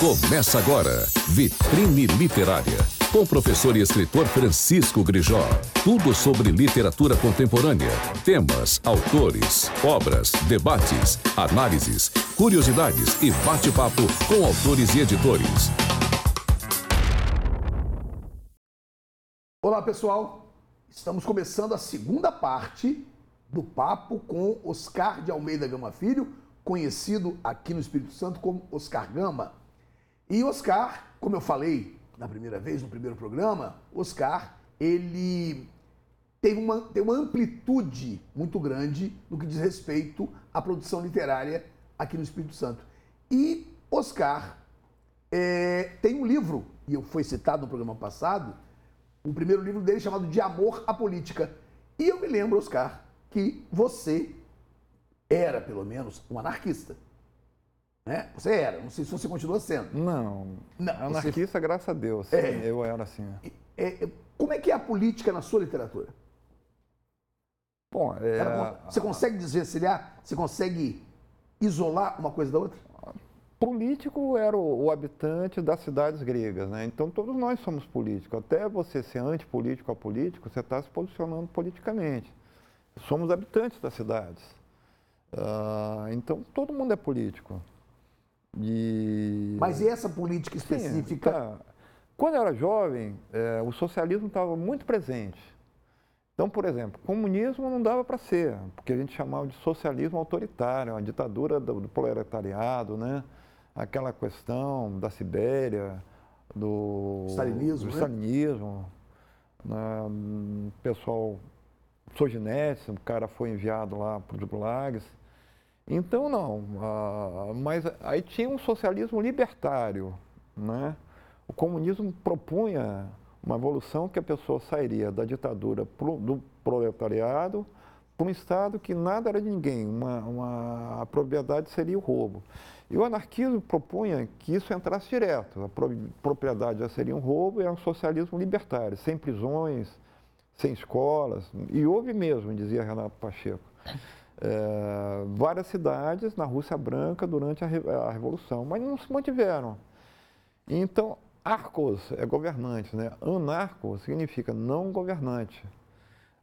Começa agora, Vitrine Literária, com o professor e escritor Francisco Grijó. Tudo sobre literatura contemporânea, temas, autores, obras, debates, análises, curiosidades e bate-papo com autores e editores. Olá, pessoal. Estamos começando a segunda parte do papo com Oscar de Almeida Gama Filho, conhecido aqui no Espírito Santo como Oscar Gama. E Oscar, como eu falei na primeira vez, no primeiro programa, Oscar, ele tem uma, tem uma amplitude muito grande no que diz respeito à produção literária aqui no Espírito Santo. E Oscar é, tem um livro, e eu foi citado no programa passado, o primeiro livro dele chamado De Amor à Política. E eu me lembro, Oscar, que você era, pelo menos, um anarquista. Né? Você era, não sei se você continua sendo. Não, não anarquista, você... graças a Deus. É, eu era assim. É, é, como é que é a política na sua literatura? Bom, é... Você consegue desvencilhar? Você consegue isolar uma coisa da outra? Político era o, o, habitante das cidades gregas, né? Então todos nós somos políticos. Até você ser antipolítico ou político, você está se posicionando politicamente. Somos habitantes das cidades. Uh, então todo mundo é político. E... Mas e essa política específica? Sim, tá. Quando eu era jovem, é, o socialismo estava muito presente. Então, por exemplo, comunismo não dava para ser, porque a gente chamava de socialismo autoritário, a ditadura do, do proletariado, né? aquela questão da Sibéria, do stalinismo, do né? stalinismo né? o pessoal Soginete, o cara foi enviado lá para os gulags. Então, não. Uh, mas aí tinha um socialismo libertário. Né? O comunismo propunha uma evolução que a pessoa sairia da ditadura pro, do proletariado para um Estado que nada era de ninguém, uma, uma, a propriedade seria o roubo. E o anarquismo propunha que isso entrasse direto, a pro, propriedade já seria um roubo e é um socialismo libertário, sem prisões, sem escolas, e houve mesmo, dizia Renato Pacheco é, várias cidades na Rússia Branca durante a, a, Revolução, mas não se mantiveram. Então, arcos é governante, né? anarco significa não governante.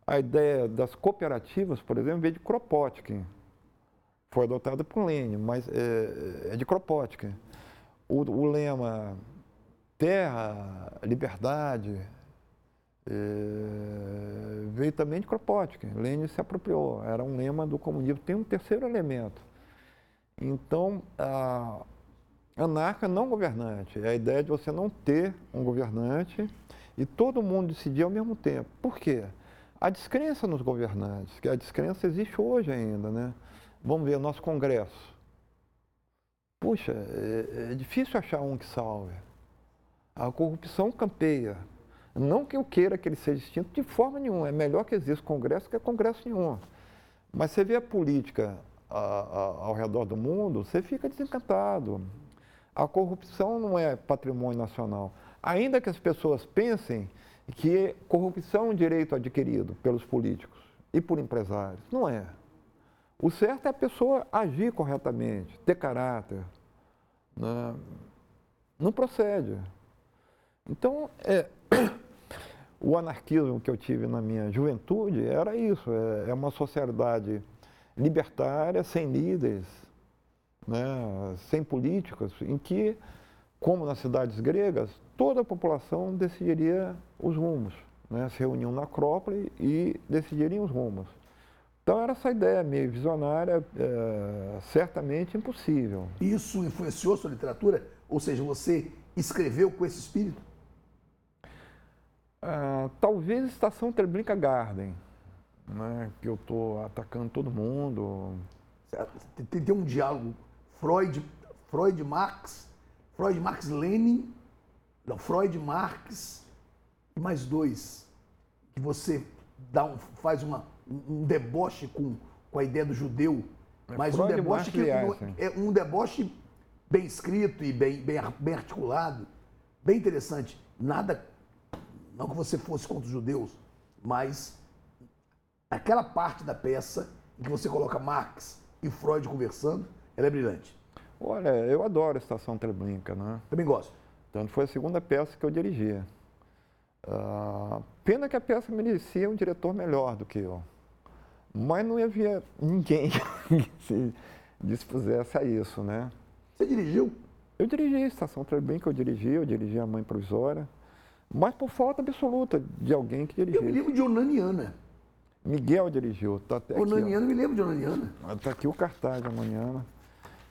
A ideia das cooperativas, por exemplo, veio de Kropotkin. Foi adotada por Lenin, mas é, é de Kropotkin. O, o lema terra, liberdade, é, veio também de Kropotkin. Lenin se apropriou, era um lema do comunismo. Tem um terceiro elemento. Então, a anarca não governante é a ideia de você não ter um governante e todo mundo decidir ao mesmo tempo. Por quê? A descrença nos governantes, que a descrença existe hoje ainda, né? Vamos ver o nosso Congresso. Puxa, é, é difícil achar um que salve. A corrupção campeia. Não que eu queira que ele seja extinto de forma nenhuma. É melhor que exista congresso que congresso nenhum. Mas você vê a política a, a, ao redor do mundo, você fica desencantado. A corrupção não é patrimônio nacional. Ainda que as pessoas pensem que corrupção é um direito adquirido pelos políticos e por empresários. Não é. O certo é a pessoa agir corretamente, ter caráter. Né? Não procede. Então, é, o anarquismo que eu tive na minha juventude era isso, é, é uma sociedade libertária, sem líderes, né, sem políticos, em que, como nas cidades gregas, toda a população decidiria os rumos, né, se reuniam na Acrópole e decidiriam os rumos. Então era essa ideia meio visionária, é, certamente impossível. Isso influenciou sua literatura? Ou seja, você escreveu com esse espírito? Ah, talvez Estação Treblinka Garden, né, que eu estou atacando todo mundo. Tem, tem um diálogo Freud, Freud Marx, Freud Marx Lenin, não, Freud Marx e mais dois que você dá um, faz uma, um deboche com, com a ideia do judeu, é mas Freud um deboche que é um deboche bem escrito e bem, bem, bem articulado, bem interessante. Nada não que você fosse contra os judeus, mas aquela parte da peça em que você coloca Marx e Freud conversando, ela é brilhante. Olha, eu adoro a Estação Treblinka, né? Também gosto. Tanto foi a segunda peça que eu dirigi. Ah, pena que a peça merecia um diretor melhor do que eu. Mas não havia ninguém que se dispusesse a isso, né? Você dirigiu? Eu dirigi a Estação Treblinka, eu dirigi, eu dirigi a Mãe Provisória, mas por falta absoluta de alguém que Eu me lembro de Onaniana. Miguel dirigiu, tá até aqui. Onaniana, me lembro de Onaniana. Está aqui o cartaz de amanhã.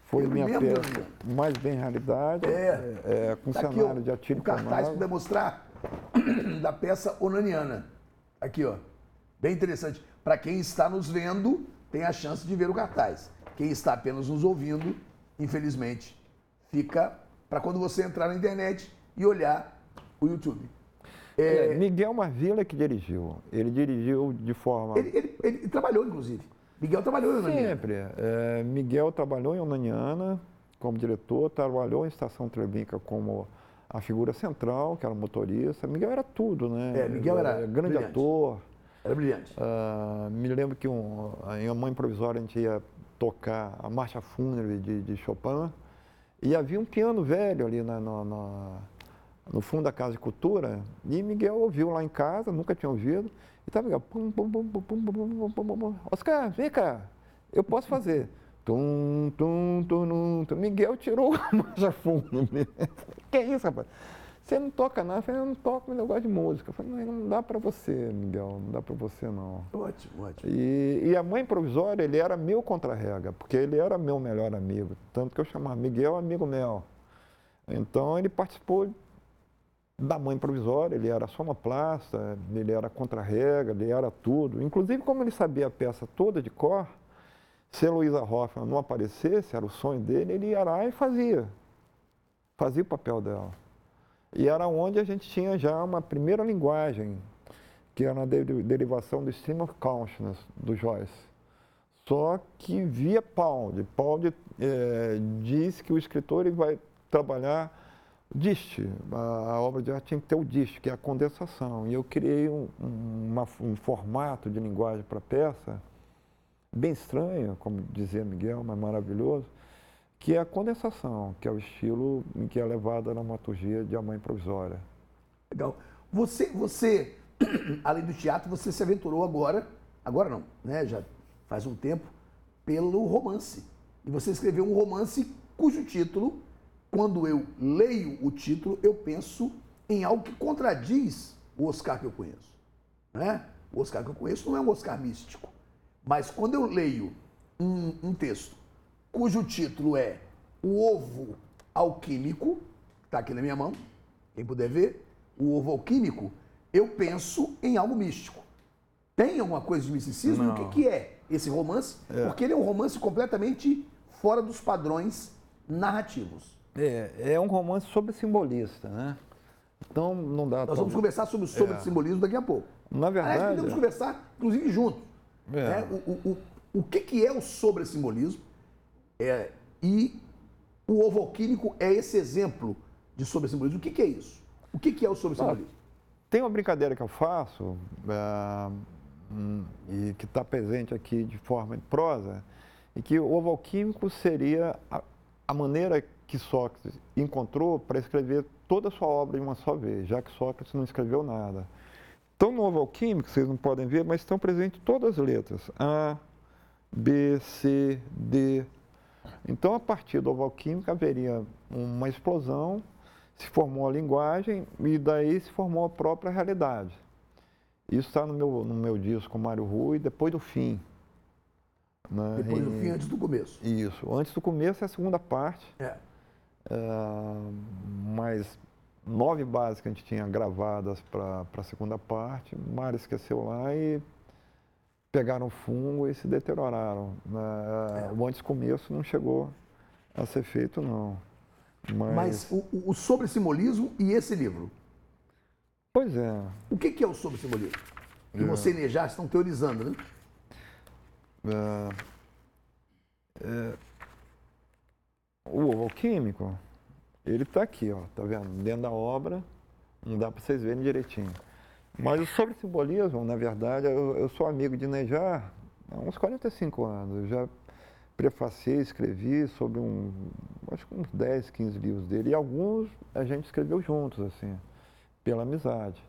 Foi Eu minha peça mais bem realidade, É. é, com Tá aqui, cenário ó, de Atílio o cartaz para mostrar da peça Onaniana. Aqui, ó. Bem interessante. Para quem está nos vendo, tem a chance de ver o cartaz. Quem está apenas nos ouvindo, infelizmente, fica para quando você entrar na internet e olhar o YouTube. É, Miguel Marvila que dirigiu. Ele dirigiu de forma. Ele, ele- ele trabalhou, inclusive. Miguel trabalhou em Onaniana. Sempre. É, Miguel trabalhou em Onaniana como diretor, trabalhou em Estação Treblinka como a figura central, que era o motorista. Miguel era tudo, né? É, Miguel era grande brilhante. ator. Era brilhante. Ah, me lembro que um, em uma mãe provisória a gente ia tocar a marcha fúnebre de, de Chopin e havia um piano velho ali na, na- na- no fundo da Casa de Cultura e Miguel ouviu lá em casa, nunca tinha ouvido, e estava Miguel, pum, pum, pum, pum, pum, pum, pum, pum, pum. Oscar, vem cá, eu posso fazer. Tum, tum, tum, tum. Miguel tirou a marcha fúnebre. que isso, rapaz? Você não toca nada? Eu falei, eu não toco, mas eu gosto de música. Eu falei, não, não dá para você, Miguel, não dá para você não. Ótimo, ótimo. E, e a mãe provisória, ele era meu contra-rega, porque ele era meu melhor amigo. Tanto que eu chamava Miguel amigo meu. Então ele participou da mãe provisória, ele era sonoplasta, ele era contra-rega, ele era tudo. Inclusive, como ele sabia a peça toda de cor, se a Luísa Hoffman não aparecesse, era o sonho dele, ele ia lá e fazia. Fazia o papel dela. E era onde a gente tinha já uma primeira linguagem, que era a de- derivação do Stream of Consciousness, do Joyce. Só que via Pound. Pound eh, diz que o escritor ele vai trabalhar dist. A, obra de arte tinha que ter o dist, que é a condensação. E eu criei um, um- uma- um formato de linguagem para peça, bem estranho, como dizia Miguel, mas maravilhoso, que é a condensação, que é o estilo em que é levada a dramaturgia de A Mãe Provisória. Legal. Você, você, além do teatro, você se aventurou agora, agora não, né? Já faz um tempo, pelo romance. E você escreveu um romance cujo título, quando eu leio o título, eu penso em algo que contradiz o Oscar que eu conheço. Né? O Oscar que eu conheço não é um Oscar místico. Mas quando eu leio um, um texto cujo título é O Ovo Alquímico, está aqui na minha mão, quem puder ver, o ovo alquímico, eu penso em algo místico. Tem alguma coisa de misticismo? E O que, Não. que é esse romance? Porque ele é um romance completamente fora dos padrões narrativos. É, é um romance sobre simbolista, né? Então não dá Nós vamos conversar sobre o sobre É. simbolismo daqui a pouco. Na Aliás, verdade, podemos conversar, inclusive, juntos. É. né? O, o, o, o que, que é o sobre-simbolismo? É, e o ovo alquímico é esse exemplo de sobre-simbolismo. O que, que é isso? O que, que é o sobre-simbolismo? tem uma brincadeira que eu faço é, e que está presente aqui de forma de prosa, e que o ovo alquímico seria a, a maneira que Sócrates encontrou para escrever toda a sua obra de uma só vez, já que Sócrates não escreveu nada. Então, no ovo alquímico, vocês não podem ver, mas estão presentes todas as letras. A, B, C, D. Então, a partir do ovo alquímico, haveria uma explosão, se formou a linguagem e daí se formou a própria realidade. Isso está no meu, no meu disco Mário Rui, depois do fim. Né? Depois do fim, antes do começo. Isso. Antes do começo é a segunda parte, É. ah, mais nove bases que a gente tinha gravadas para a segunda parte. Mário esqueceu lá e pegaram fungo e se deterioraram. né? O antes do começo não chegou a ser feito, não. Mas, Mas o, o- o sobre-simbolismo e esse livro. pois é. O que, que é o sobre-simbolismo? Que você e Nejar estão teorizando, né? É, é, o ovo alquímico, ele está aqui, ó, tá vendo? Dentro da obra, não dá para vocês verem direitinho. Mas o sobre simbolismo, na verdade, eu, eu sou amigo de Nejar há uns 45 anos. Eu já prefaciei, escrevi sobre um, acho que uns 10, 15 livros dele. E alguns a gente escreveu juntos, assim, pela amizade.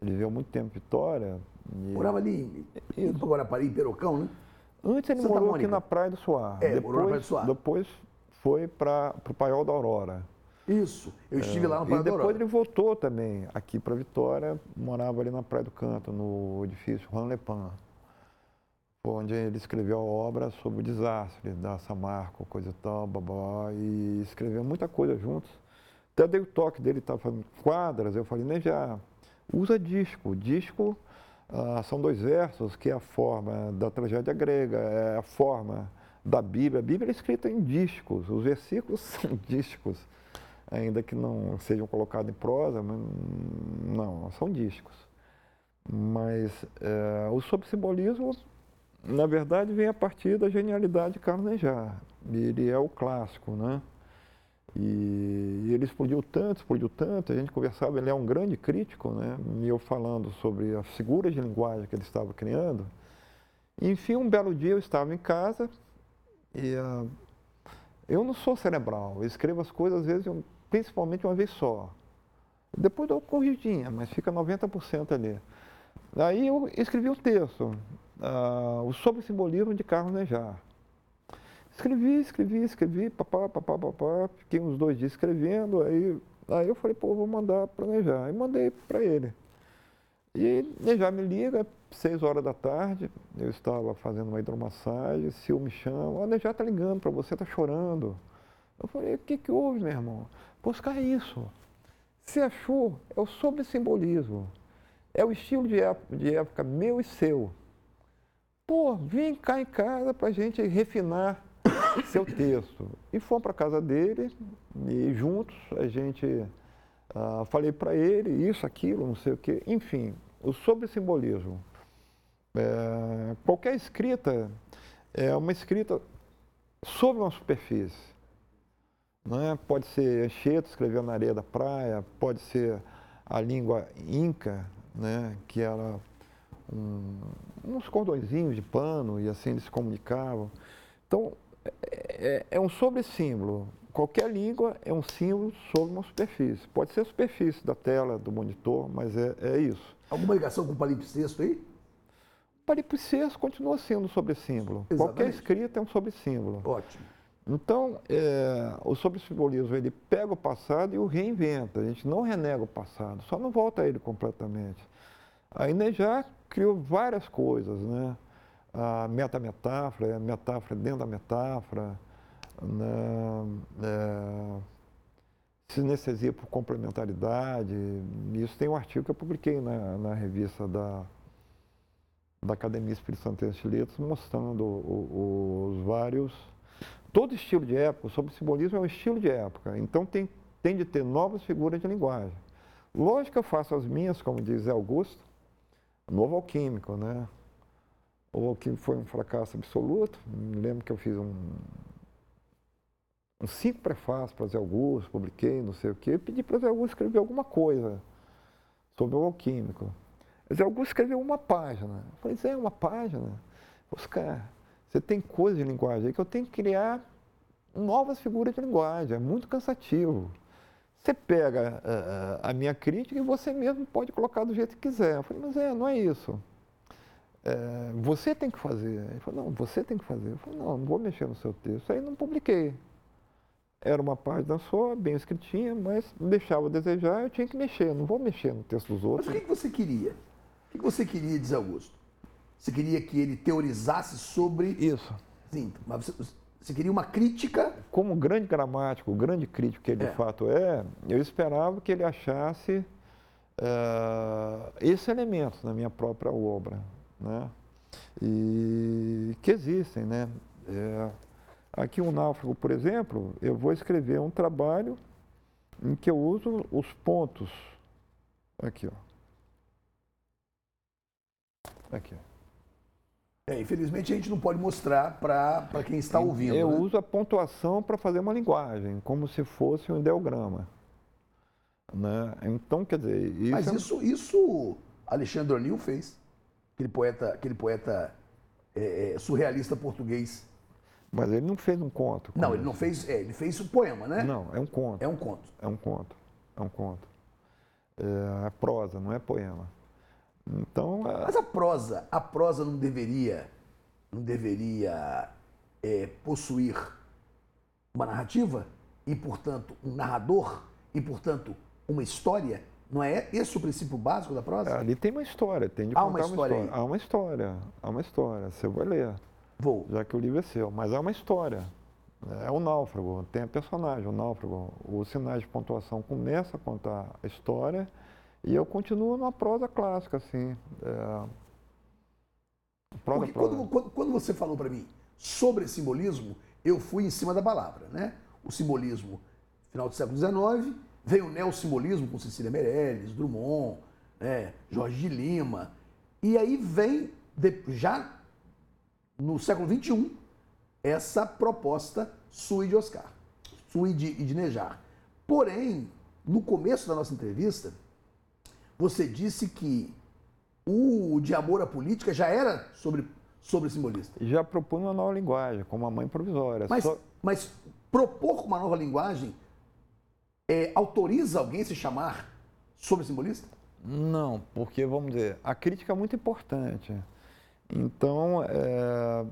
Ele viveu muito tempo em Vitória. E... Morava ali em Guarapari, em Perocão, né? Antes ele Santa morou Mônica. aqui na Praia do Suar. É, depois, morou na Praia do. Depois foi para o Paiol da Aurora. Isso, eu estive é, lá no da Aurora. E depois ele voltou também aqui para Vitória, morava ali na Praia do Canto, no edifício Juan Lepan onde ele escreveu a obra sobre o desastre da Samarco, coisa e tal, babá, e escreveu muita coisa juntos. Até dei o toque dele, estava fazendo quadras, eu falei, nem já, usa disco. Disco ah, são dois versos, que é a forma da tragédia grega, é a forma da Bíblia. A Bíblia é escrita em discos, os versículos são discos, ainda que não sejam colocados em prosa, mas não, são discos. Mas é, o subsimbolismo na verdade, vem a partir da genialidade de Carlos Nejar. Ele é o clássico, né? E, ele explodiu tanto, explodiu tanto, a gente conversava, ele é um grande crítico, né? E eu falando sobre as figuras de linguagem que ele estava criando. Enfim, um belo dia eu estava em casa e uh, eu não sou cerebral, eu escrevo as coisas às vezes, principalmente uma vez só. Depois dou corrigidinha, mas fica 90% ali. Aí eu escrevi um texto, uh, o sobre simbolismo de Carlos Nejar. Escrevi, escrevi, escrevi, papá, papá, papá, fiquei uns dois dias escrevendo, aí, aí eu falei, pô, vou mandar para Nejar. Aí mandei para ele. E Nejar me liga, seis horas da tarde, eu estava fazendo uma hidromassagem, Sil me chama, ó, Nejar tá ligando para você, tá chorando. Eu falei, o que que houve, meu irmão? Buscar é isso. Se achou, é o sobre simbolismo. É o estilo de época, de época meu e seu. Pô, vem cá em casa para gente refinar seu texto. E fomos para casa dele e juntos a gente uh, falei para ele isso, aquilo, não sei o quê. Enfim, o sobre simbolismo. É, qualquer escrita é uma escrita sobre uma superfície. Né? Pode ser Anchieta escrevendo na areia da praia, pode ser a língua inca, né? que era um, uns cordõezinhos de pano e assim eles se comunicavam. Então, é, é, é um sobre-símbolo. Qualquer língua é um símbolo sobre uma superfície. Pode ser a superfície da tela, do monitor, mas é, é isso. Alguma ligação com o palimpsesto aí? O palimpsesto continua sendo um sobre-símbolo. Qualquer escrita é um sobre-símbolo. Ótimo. Então, é, o sobre-simbolismo, ele pega o passado e o reinventa. A gente não renega o passado, só não volta a ele completamente. A Inejar criou várias coisas, né? A metametáfora, a metáfora dentro da metáfora, né? é, sinestesia por complementaridade. Isso tem um artigo que eu publiquei na, na revista da, da Academia Espírito Santense de Letras, mostrando o, o, os vários. Todo estilo de época, sobre simbolismo é um estilo de época, então tem, tem de ter novas figuras de linguagem. Lógico que eu faço as minhas, como diz Augusto, novo alquímico, né? O alquímico foi um fracasso absoluto. Lembro que eu fiz um, uns cinco prefácios para Zé Augusto, publiquei, não sei o quê, e pedi para Zé Augusto escrever alguma coisa sobre o alquímico. Zé Augusto escreveu uma página. Eu falei, Zé, uma página? Oscar, você tem coisa de linguagem aí que eu tenho que criar novas figuras de linguagem, é muito cansativo. Você pega uh, a minha crítica e você mesmo pode colocar do jeito que quiser. Eu falei, mas é, não é isso. É, você tem que fazer. Ele falou, não, você tem que fazer. Eu falei, não, não vou mexer no seu texto. Aí não publiquei. Era uma página só, bem escritinha, mas deixava a desejar, eu tinha que mexer. Não vou mexer no texto dos outros. Mas o que, você queria? O que, você queria, diz Augusto? Você queria que ele teorizasse sobre. Isso. Sim, mas você, você queria uma crítica? Como grande gramático, grande crítico que ele é. de fato é, eu esperava que ele achasse uh, esse elemento na minha própria obra, né? E que existem, né? É, aqui um náufrago, por exemplo, eu vou escrever um trabalho em que eu uso os pontos. Aqui, ó. Aqui. É, infelizmente a gente não pode mostrar para quem está ouvindo. Eu né? uso a pontuação para fazer uma linguagem, como se fosse um ideograma. Né? Então, quer dizer. Isso Mas isso, isso Alexandre O'Neill fez. Aquele poeta, aquele poeta é, é, surrealista português. Mas ele não fez um conto. Não, ele não fez. É, ele fez um poema, né? Não, é um conto. É um conto. É um conto. É um conto. É, é prosa, não é poema. Então. É... Mas a prosa, a prosa não deveria, não deveria é, possuir uma narrativa e, portanto, um narrador e, portanto, uma história? Não é esse o princípio básico da prosa? Ali tem uma história, tem de há contar uma história. Uma história. Há uma história, há uma história. Você vai ler. Vou. Já que o livro é seu. Mas há uma história. É o náufrago, tem a personagem, o náufrago. Os sinais de pontuação começa a contar a história e eu continuo na prosa clássica, assim. É... Prosa, Porque prosa. Quando, quando, quando você falou para mim sobre simbolismo, eu fui em cima da palavra, né? O simbolismo, final do século XIX, veio o neossimbolismo com Cecília Meirelles, Drummond, né? Jorge de Lima. E aí vem, já no século XXI, essa proposta sui de Oscar, sui de, de Nejar. Porém, no começo da nossa entrevista, você disse que o de amor à política já era sobre, sobre simbolista. Já propunha uma nova linguagem, como a mãe provisória. Mas, Só... mas propor uma nova linguagem é, autoriza alguém a se chamar sobre simbolista? Não, porque, vamos dizer, a crítica é muito importante. Então, é,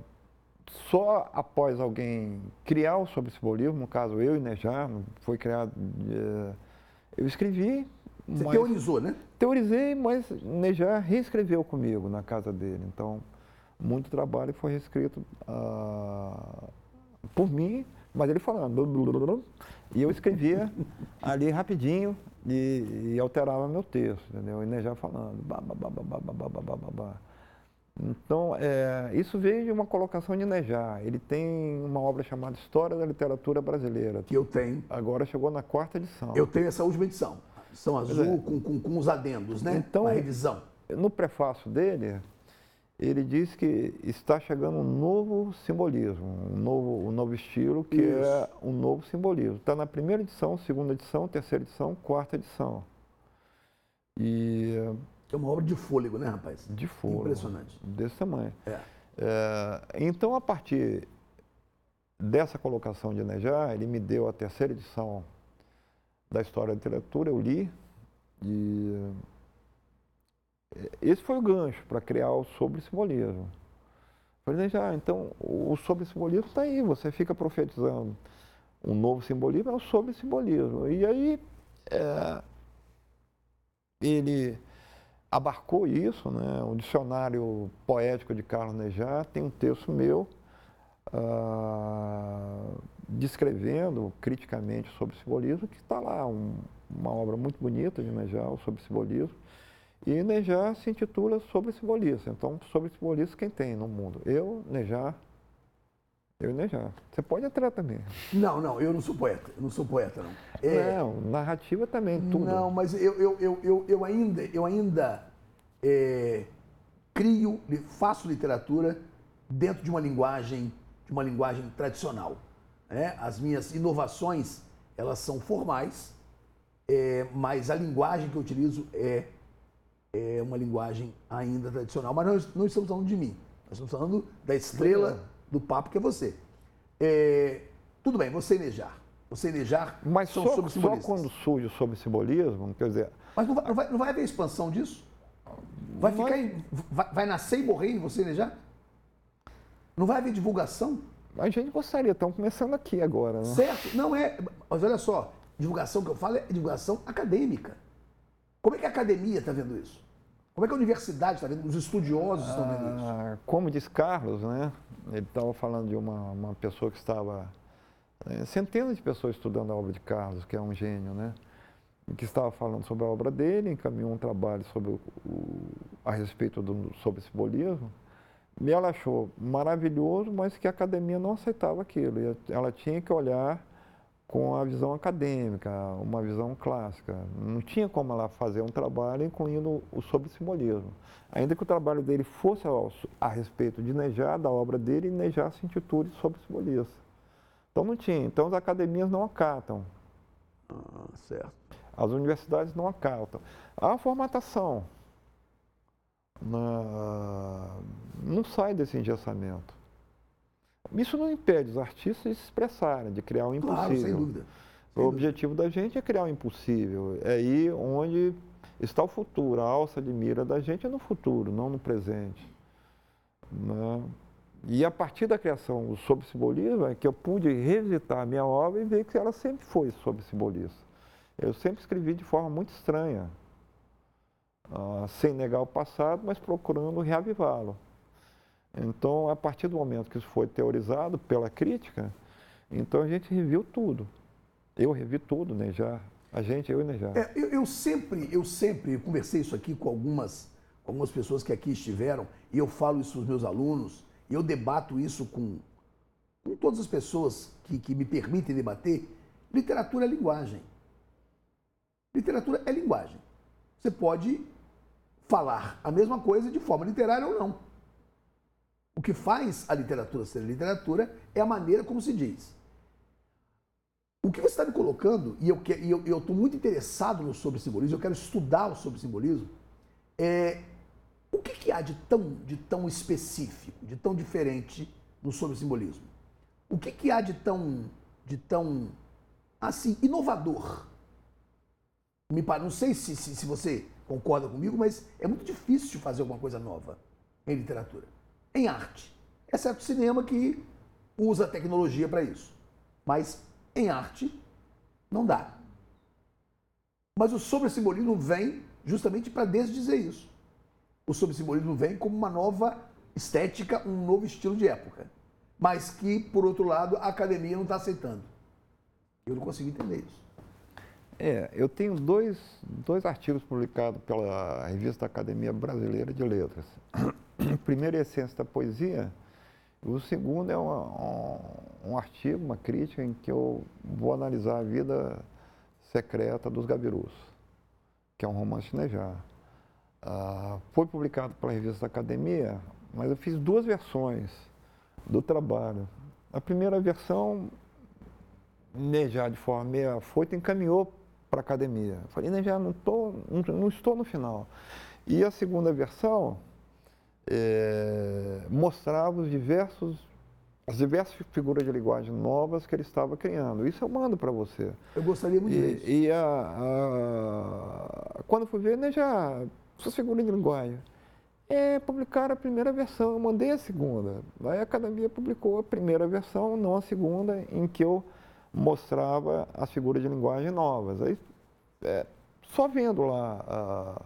só após alguém criar o sobre simbolismo, no caso eu e Nejar, foi criado, é, eu escrevi. Você mas, teorizou, né? Teorizei, mas Nejar reescreveu comigo na casa dele. Então, muito trabalho foi reescrito uh, por mim, mas ele falando. E eu escrevia ali rapidinho e, e, alterava meu texto, entendeu? E Nejar falando. Bah, então, é, isso veio de uma colocação de Nejar. Ele tem uma obra chamada História da Literatura Brasileira. Que eu tenho. Agora chegou na quarta edição. Eu tenho essa última edição. São azul é. com, com, com, os adendos, né? Então, a revisão. No prefácio dele, ele diz que está chegando um novo simbolismo, um novo, um novo estilo, que isso. é um novo simbolismo. Está na primeira edição, segunda edição, terceira edição, quarta edição. E é uma obra de fôlego, né, rapaz? De fôlego. Impressionante. Desse tamanho. É. É, então, a partir dessa colocação de Nejar, ele me deu a terceira edição da História da Literatura, eu li, e esse foi o gancho para criar o sobre simbolismo. Falei, Nejar, então o sobre simbolismo está aí, você fica profetizando um novo simbolismo, é o sobre simbolismo. E aí, é, ele abarcou isso, né? O dicionário poético de Carlos Nejar tem um texto meu uh, descrevendo criticamente sobre simbolismo, que está lá, um, uma obra muito bonita de Nejar sobre simbolismo. E Nejar se intitula Sobre Simbolista. Então, sobre simbolista quem tem no mundo? Eu, Nejar, eu e Nejar. Você pode entrar também. Não, não, eu não sou poeta. Eu não sou poeta, não. É... Não, narrativa também, tudo. Não, mas eu, eu, eu, eu, eu ainda, eu ainda é, crio, faço literatura dentro de uma linguagem, de uma linguagem tradicional. Né? As minhas inovações, elas são formais, é, mas a linguagem que eu utilizo é, é uma linguagem ainda tradicional. Mas nós não estamos falando de mim, nós estamos falando da estrela do papo que é você. É, tudo bem, você Nejar. Você Nejar Mas só. Só quando surge sobre simbolismo, quer dizer... Mas não vai, não vai, não vai haver expansão disso? Vai ficar em, vai, vai, nascer e morrer em você Nejar? Não vai haver divulgação? A gente gostaria, estamos começando aqui agora. Né? Certo, não é. Mas olha só, divulgação que eu falo é divulgação acadêmica. Como é que a academia está vendo isso? Como é que a universidade está vendo? Os estudiosos estão vendo isso? Ah, como diz Carlos, né? Ele estava falando de uma, uma pessoa que estava. É, centenas de pessoas estudando a obra de Carlos, que é um gênio, né? Que estava falando sobre a obra dele, encaminhou um trabalho sobre o, a respeito do, sobre simbolismo. E ela achou maravilhoso, mas que a academia não aceitava aquilo. Ela tinha que olhar com a visão acadêmica, uma visão clássica. Não tinha como ela fazer um trabalho incluindo o sobre simbolismo. Ainda que o trabalho dele fosse a, a respeito de Nejar, da obra dele, Nejar se intitule sobre simbolismo. Então não tinha. Então as academias não acatam. Ah, certo. As universidades não acatam. A formatação na, não sai desse engessamento. Isso não impede os artistas de se expressarem, de criar um Claro, impossível. sem dúvida. O objetivo da gente é criar o impossível. É aí onde está o futuro. A alça de mira da gente é no futuro, não no presente. Né? E a partir da criação sobre simbolismo é que eu pude revisitar a minha obra e ver que ela sempre foi sobre simbolismo. Eu sempre escrevi de forma muito estranha, ah, sem negar o passado, mas procurando reavivá-lo. Então, a partir do momento que isso foi teorizado pela crítica, então a gente reviu tudo. Eu revi tudo, né, já. A gente, eu e Nejar. É, eu, eu sempre, eu sempre conversei isso aqui com algumas, algumas pessoas que aqui estiveram, e eu falo isso para os meus alunos, e eu debato isso com, com todas as pessoas que, que me permitem debater. Literatura é linguagem. Literatura é linguagem. Você pode falar a mesma coisa de forma literária ou não. O que faz a literatura ser literatura é a maneira como se diz. O que você está me colocando, e eu estou muito interessado no sobre simbolismo, eu quero estudar o sobre simbolismo, é o que, que há de tão, de tão específico, de tão diferente no sobre simbolismo? O que, que há de tão, de tão assim, inovador? Me, não sei se, se, se você concorda comigo, mas é muito difícil fazer alguma coisa nova em literatura. Em arte. Exceto cinema que usa tecnologia para isso. Mas em arte, não dá. Mas o sobre-simbolismo vem justamente para desdizer isso. O sobre-simbolismo vem como uma nova estética, um novo estilo de época. Mas que, por outro lado, a academia não está aceitando. Eu não consigo entender isso. É, eu tenho dois, dois artigos publicados pela revista Academia Brasileira de Letras. Primeiro é Essência da Poesia, o segundo é um, um, artigo, uma crítica, em que eu vou analisar a vida secreta dos Gabirus, que é um romance chinejar. Ah, foi publicado pela revista da Academia, mas eu fiz duas versões do trabalho. A primeira versão, Nejar, de forma meia foita, encaminhou para a academia. Eu falei, Nejar, não, tô, não, não estou no final. E a segunda versão, é, mostrava os diversos, as diversas figuras de linguagem novas que ele estava criando. Isso eu mando para você. Eu gostaria muito e, disso. E a, a, quando fui ver, né, já, essas figuras de linguagem, é, publicaram a primeira versão, eu mandei a segunda. Aí a academia publicou a primeira versão, não a segunda, em que eu mostrava as figuras de linguagem novas. Aí, é, só vendo lá a,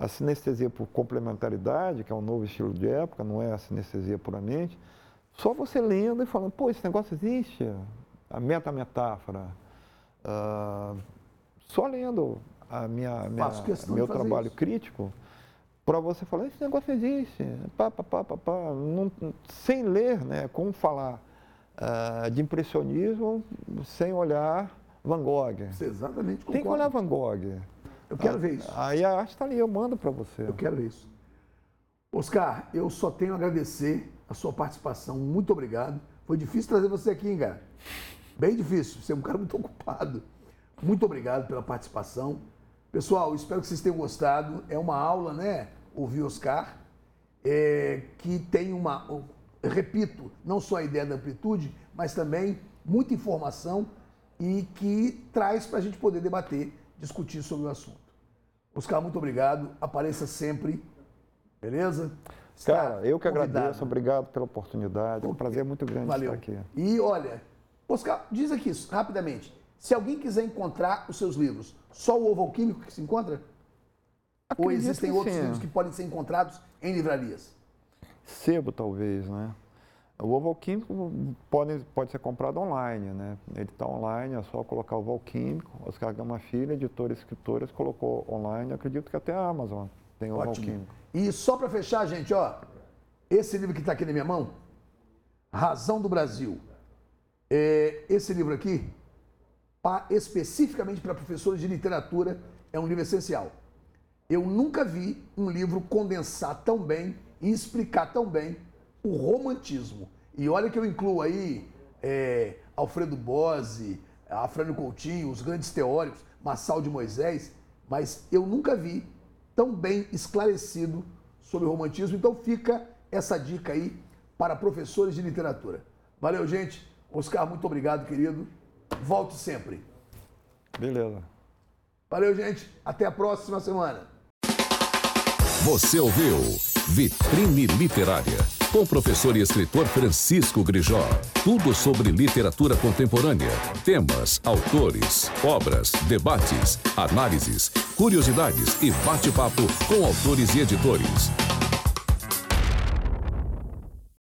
a sinestesia por complementaridade, que é um novo estilo de época, não é a sinestesia puramente, só você lendo e falando, pô, esse negócio existe, a metametáfora. Uh, só lendo a minha, minha meu trabalho isso. crítico, para você falar, esse negócio existe, pá, pá, pá, pá, pá. Não, sem ler, né, como falar uh, de impressionismo sem olhar Van Gogh. Exatamente. Concordo. Tem que olhar Van Gogh. Eu quero ver isso. Aí a arte está ali, eu mando para você. Eu quero ver isso. Oscar, eu só tenho a agradecer a sua participação. Muito obrigado. Foi difícil trazer você aqui, hein, cara? Bem difícil. Você é um cara muito ocupado. Muito obrigado pela participação. Pessoal, espero que vocês tenham gostado. É uma aula, né? Ouvir Oscar, é, que tem uma. Repito, não só a ideia da amplitude, mas também muita informação e que traz para a gente poder debater discutir sobre o assunto. Oscar, muito obrigado. Apareça sempre. Beleza? Cara, eu que convidado. agradeço. Obrigado pela oportunidade. É um prazer muito grande Valeu. estar aqui. E olha, Oscar, diz aqui rapidamente. Se alguém quiser encontrar os seus livros, só o Ovo Químico que se encontra? Acredito Ou existem outros sim. livros que podem ser encontrados em livrarias? Sebo, talvez, né? O ovo alquímico pode, pode ser comprado online, né? Ele está online, é só colocar o ovo alquímico. Oscar Gama Filho, editores e escritores, colocou online. Acredito que até a Amazon tem ovo Ótimo. alquímico. E só para fechar, gente, ó, esse livro que está aqui na minha mão, Razão do Brasil. É, esse livro aqui, pra, especificamente para professores de literatura, é um livro essencial. Eu nunca vi um livro condensar tão bem e explicar tão bem o romantismo. E olha que eu incluo aí é, Alfredo Bose, Afrânio Coutinho, os grandes teóricos, Massal de Moisés, mas eu nunca vi tão bem esclarecido sobre o romantismo. Então fica essa dica aí para professores de literatura. Valeu, gente. Oscar, muito obrigado, querido. Volte sempre. Beleza. Valeu, gente. Até a próxima semana. Você ouviu Vitrine Literária, com o professor e escritor Francisco Grijó. Tudo sobre literatura contemporânea, temas, autores, obras, debates, análises, curiosidades e bate-papo com autores e editores.